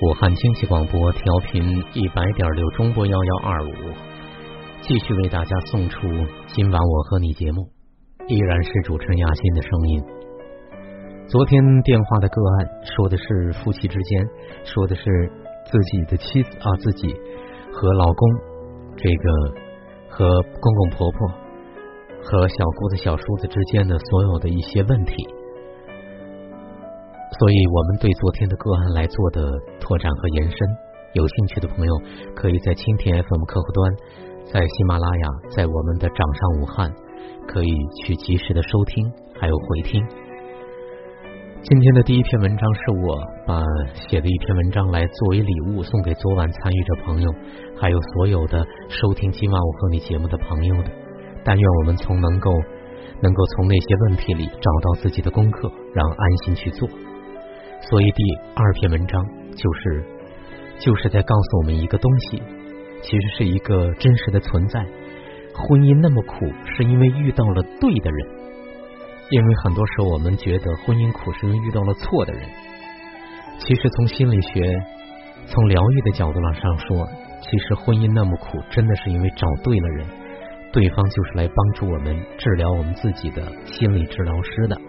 武汉经济广播调频一百点六中波幺幺二五，继续为大家送出今晚我和你节目，依然是主持人亚欣的声音。昨天电话的个案说的是夫妻之间，说的是自己的妻子啊，自己和老公，这个和公公婆婆和小姑子、小叔子之间的所有的一些问题。所以，我们对昨天的个案来做的拓展和延伸，有兴趣的朋友可以在蜻蜓 FM 客户端，在喜马拉雅，在我们的掌上武汉，可以去及时的收听，还有回听。今天的第一篇文章是我把写的一篇文章来作为礼物送给昨晚参与者朋友，还有所有的收听今晚我和你节目的朋友的。但愿我们从能够能够从那些问题里找到自己的功课，然后安心去做。所以第二篇文章就是就是在告诉我们一个东西，其实是一个真实的存在。婚姻那么苦，是因为遇到了对的人。因为很多时候我们觉得婚姻苦，是因为遇到了错的人。其实从心理学、从疗愈的角度往上说，其实婚姻那么苦，真的是因为找对了人，对方就是来帮助我们治疗我们自己的心理治疗师的。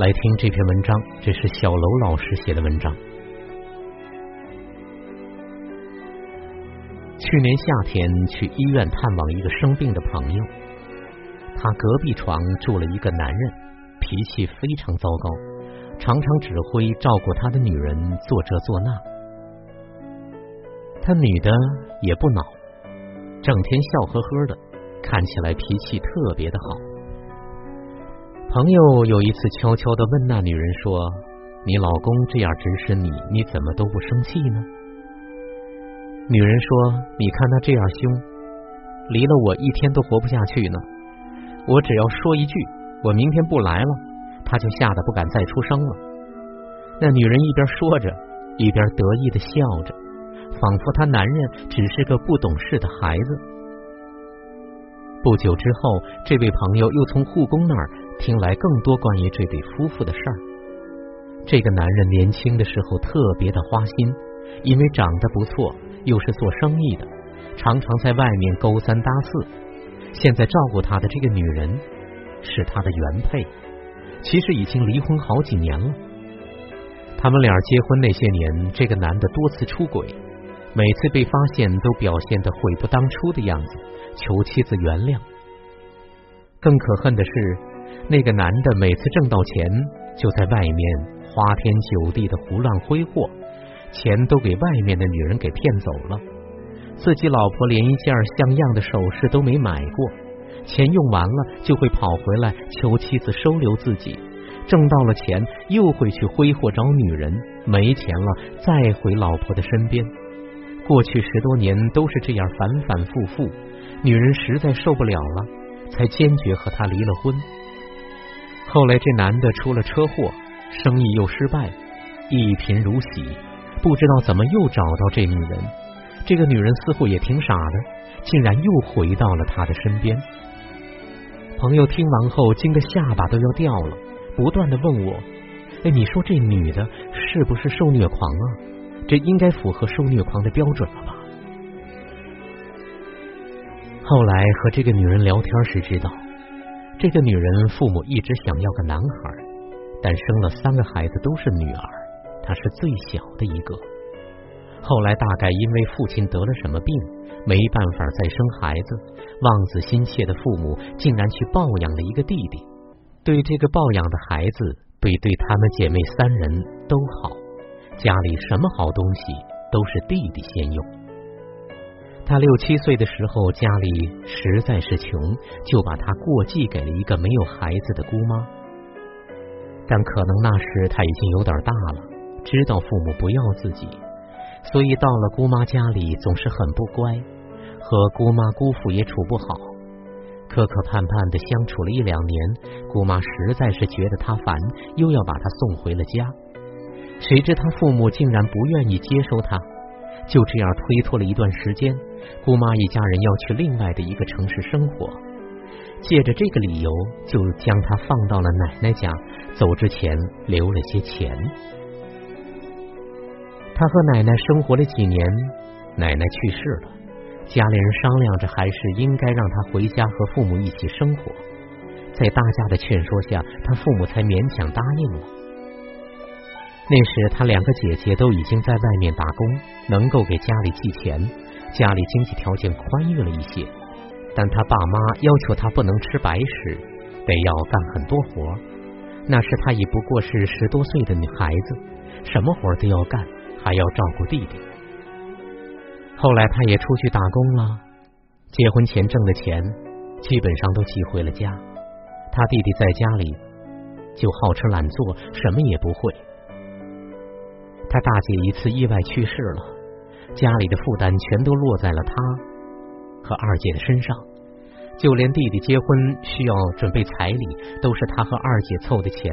来听这篇文章，这是小楼老师写的文章。去年夏天去医院探望一个生病的朋友，他隔壁床住了一个男人，脾气非常糟糕，常常指挥照顾他的女人做这做那。他女的也不恼，整天笑呵呵的，看起来脾气特别的好。朋友有一次悄悄的问那女人说：“你老公这样指使你，你怎么都不生气呢？”女人说：“你看他这样凶，离了我一天都活不下去呢。我只要说一句，我明天不来了，他就吓得不敢再出声了。”那女人一边说着，一边得意的笑着，仿佛她男人只是个不懂事的孩子。不久之后，这位朋友又从护工那儿。听来更多关于这对夫妇的事儿。这个男人年轻的时候特别的花心，因为长得不错，又是做生意的，常常在外面勾三搭四。现在照顾他的这个女人是他的原配，其实已经离婚好几年了。他们俩结婚那些年，这个男的多次出轨，每次被发现都表现的悔不当初的样子，求妻子原谅。更可恨的是。那个男的每次挣到钱，就在外面花天酒地的胡乱挥霍，钱都给外面的女人给骗走了，自己老婆连一件像样的首饰都没买过，钱用完了就会跑回来求妻子收留自己，挣到了钱又会去挥霍找女人，没钱了再回老婆的身边，过去十多年都是这样反反复复，女人实在受不了了，才坚决和他离了婚。后来这男的出了车祸，生意又失败，一贫如洗，不知道怎么又找到这女人。这个女人似乎也挺傻的，竟然又回到了他的身边。朋友听完后惊得下巴都要掉了，不断的问我：“哎，你说这女的是不是受虐狂啊？这应该符合受虐狂的标准了吧？”后来和这个女人聊天时知道。这个女人父母一直想要个男孩，但生了三个孩子都是女儿，她是最小的一个。后来大概因为父亲得了什么病，没办法再生孩子，望子心切的父母竟然去抱养了一个弟弟。对这个抱养的孩子，对对他们姐妹三人都好，家里什么好东西都是弟弟先用。他六七岁的时候，家里实在是穷，就把他过继给了一个没有孩子的姑妈。但可能那时他已经有点大了，知道父母不要自己，所以到了姑妈家里总是很不乖，和姑妈姑父也处不好，磕磕绊绊的相处了一两年，姑妈实在是觉得他烦，又要把他送回了家。谁知他父母竟然不愿意接收他。就这样推脱了一段时间，姑妈一家人要去另外的一个城市生活，借着这个理由，就将他放到了奶奶家。走之前留了些钱。他和奶奶生活了几年，奶奶去世了，家里人商量着还是应该让他回家和父母一起生活。在大家的劝说下，他父母才勉强答应了。那时他两个姐姐都已经在外面打工，能够给家里寄钱，家里经济条件宽裕了一些。但他爸妈要求他不能吃白食，得要干很多活。那时他已不过是十多岁的女孩子，什么活都要干，还要照顾弟弟。后来他也出去打工了，结婚前挣的钱基本上都寄回了家。他弟弟在家里就好吃懒做，什么也不会。他大姐一次意外去世了，家里的负担全都落在了他和二姐的身上，就连弟弟结婚需要准备彩礼，都是他和二姐凑的钱。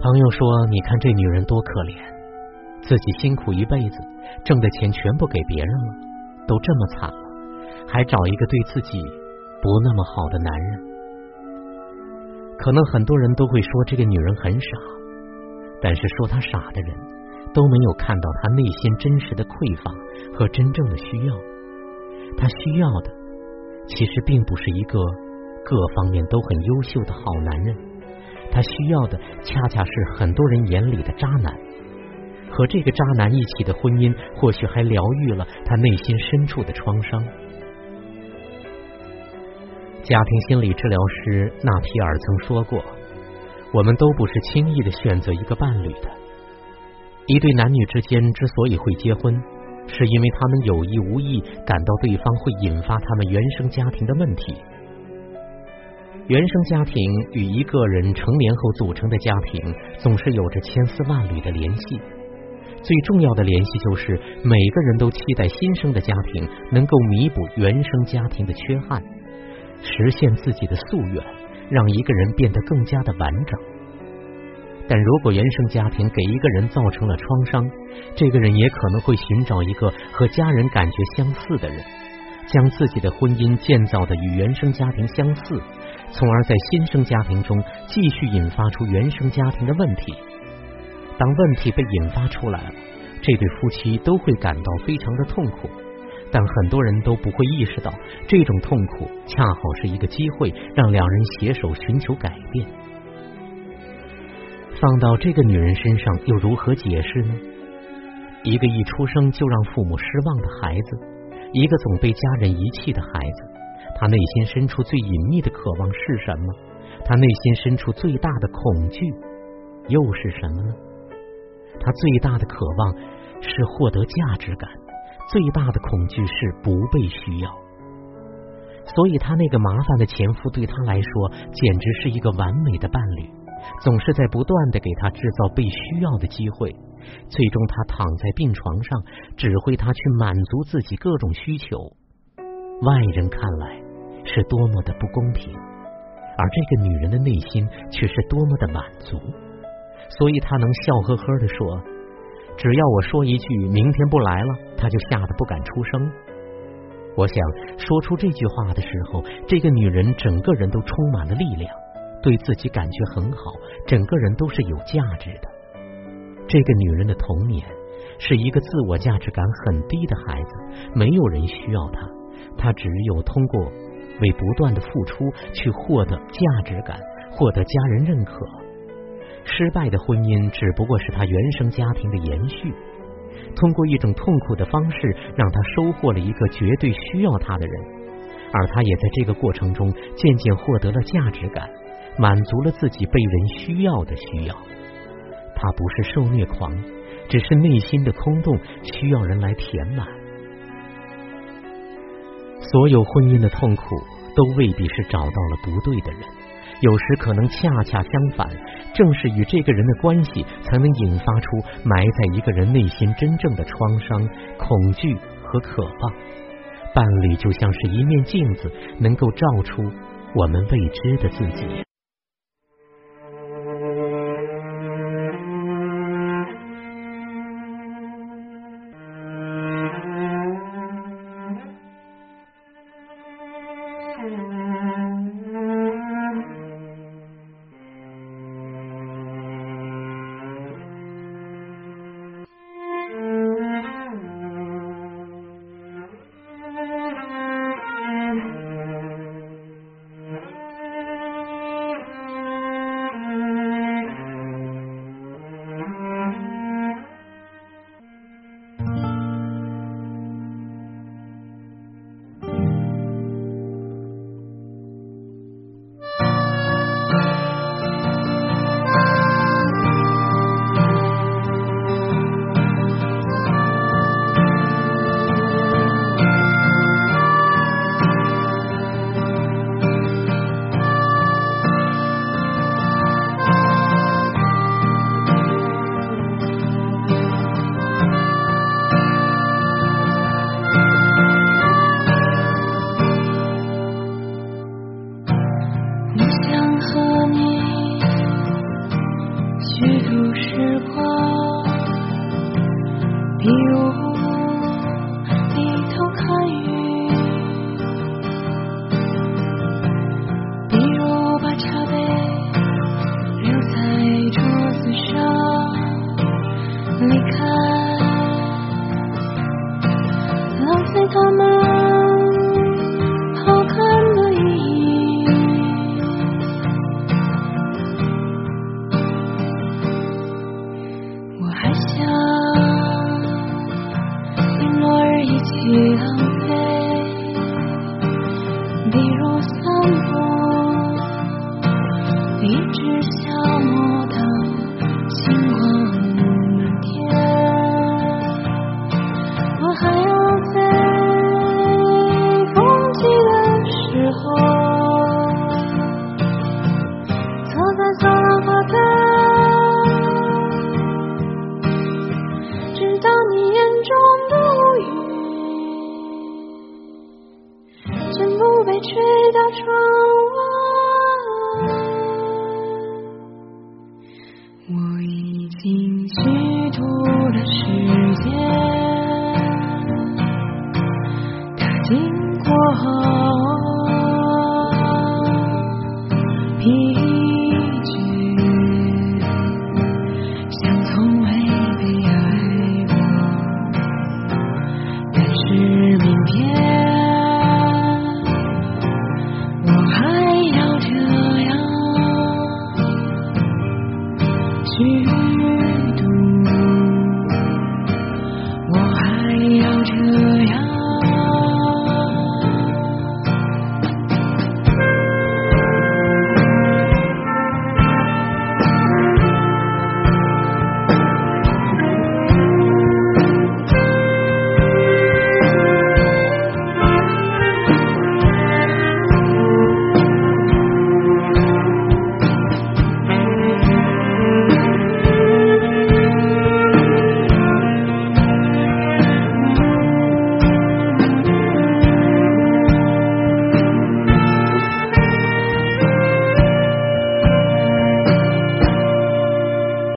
朋友说：“你看这女人多可怜，自己辛苦一辈子，挣的钱全部给别人了，都这么惨了，还找一个对自己……”不那么好的男人，可能很多人都会说这个女人很傻，但是说她傻的人，都没有看到他内心真实的匮乏和真正的需要。他需要的，其实并不是一个各方面都很优秀的好男人，他需要的恰恰是很多人眼里的渣男。和这个渣男一起的婚姻，或许还疗愈了他内心深处的创伤。家庭心理治疗师纳皮尔曾说过：“我们都不是轻易的选择一个伴侣的。一对男女之间之所以会结婚，是因为他们有意无意感到对方会引发他们原生家庭的问题。原生家庭与一个人成年后组成的家庭总是有着千丝万缕的联系。最重要的联系就是，每个人都期待新生的家庭能够弥补原生家庭的缺憾。”实现自己的夙愿，让一个人变得更加的完整。但如果原生家庭给一个人造成了创伤，这个人也可能会寻找一个和家人感觉相似的人，将自己的婚姻建造的与原生家庭相似，从而在新生家庭中继续引发出原生家庭的问题。当问题被引发出来了，这对夫妻都会感到非常的痛苦。但很多人都不会意识到，这种痛苦恰好是一个机会，让两人携手寻求改变。放到这个女人身上，又如何解释呢？一个一出生就让父母失望的孩子，一个总被家人遗弃的孩子，他内心深处最隐秘的渴望是什么？他内心深处最大的恐惧又是什么呢？他最大的渴望是获得价值感。最大的恐惧是不被需要，所以他那个麻烦的前夫对他来说简直是一个完美的伴侣，总是在不断的给他制造被需要的机会。最终，他躺在病床上，指挥他去满足自己各种需求。外人看来是多么的不公平，而这个女人的内心却是多么的满足，所以他能笑呵呵的说。只要我说一句“明天不来了”，他就吓得不敢出声。我想说出这句话的时候，这个女人整个人都充满了力量，对自己感觉很好，整个人都是有价值的。这个女人的童年是一个自我价值感很低的孩子，没有人需要她，她只有通过为不断的付出去获得价值感，获得家人认可。失败的婚姻只不过是他原生家庭的延续，通过一种痛苦的方式，让他收获了一个绝对需要他的人，而他也在这个过程中渐渐获得了价值感，满足了自己被人需要的需要。他不是受虐狂，只是内心的空洞需要人来填满。所有婚姻的痛苦都未必是找到了不对的人，有时可能恰恰相反。正是与这个人的关系，才能引发出埋在一个人内心真正的创伤、恐惧和渴望。伴侣就像是一面镜子，能够照出我们未知的自己。几度时光我已经虚度了时间他经过后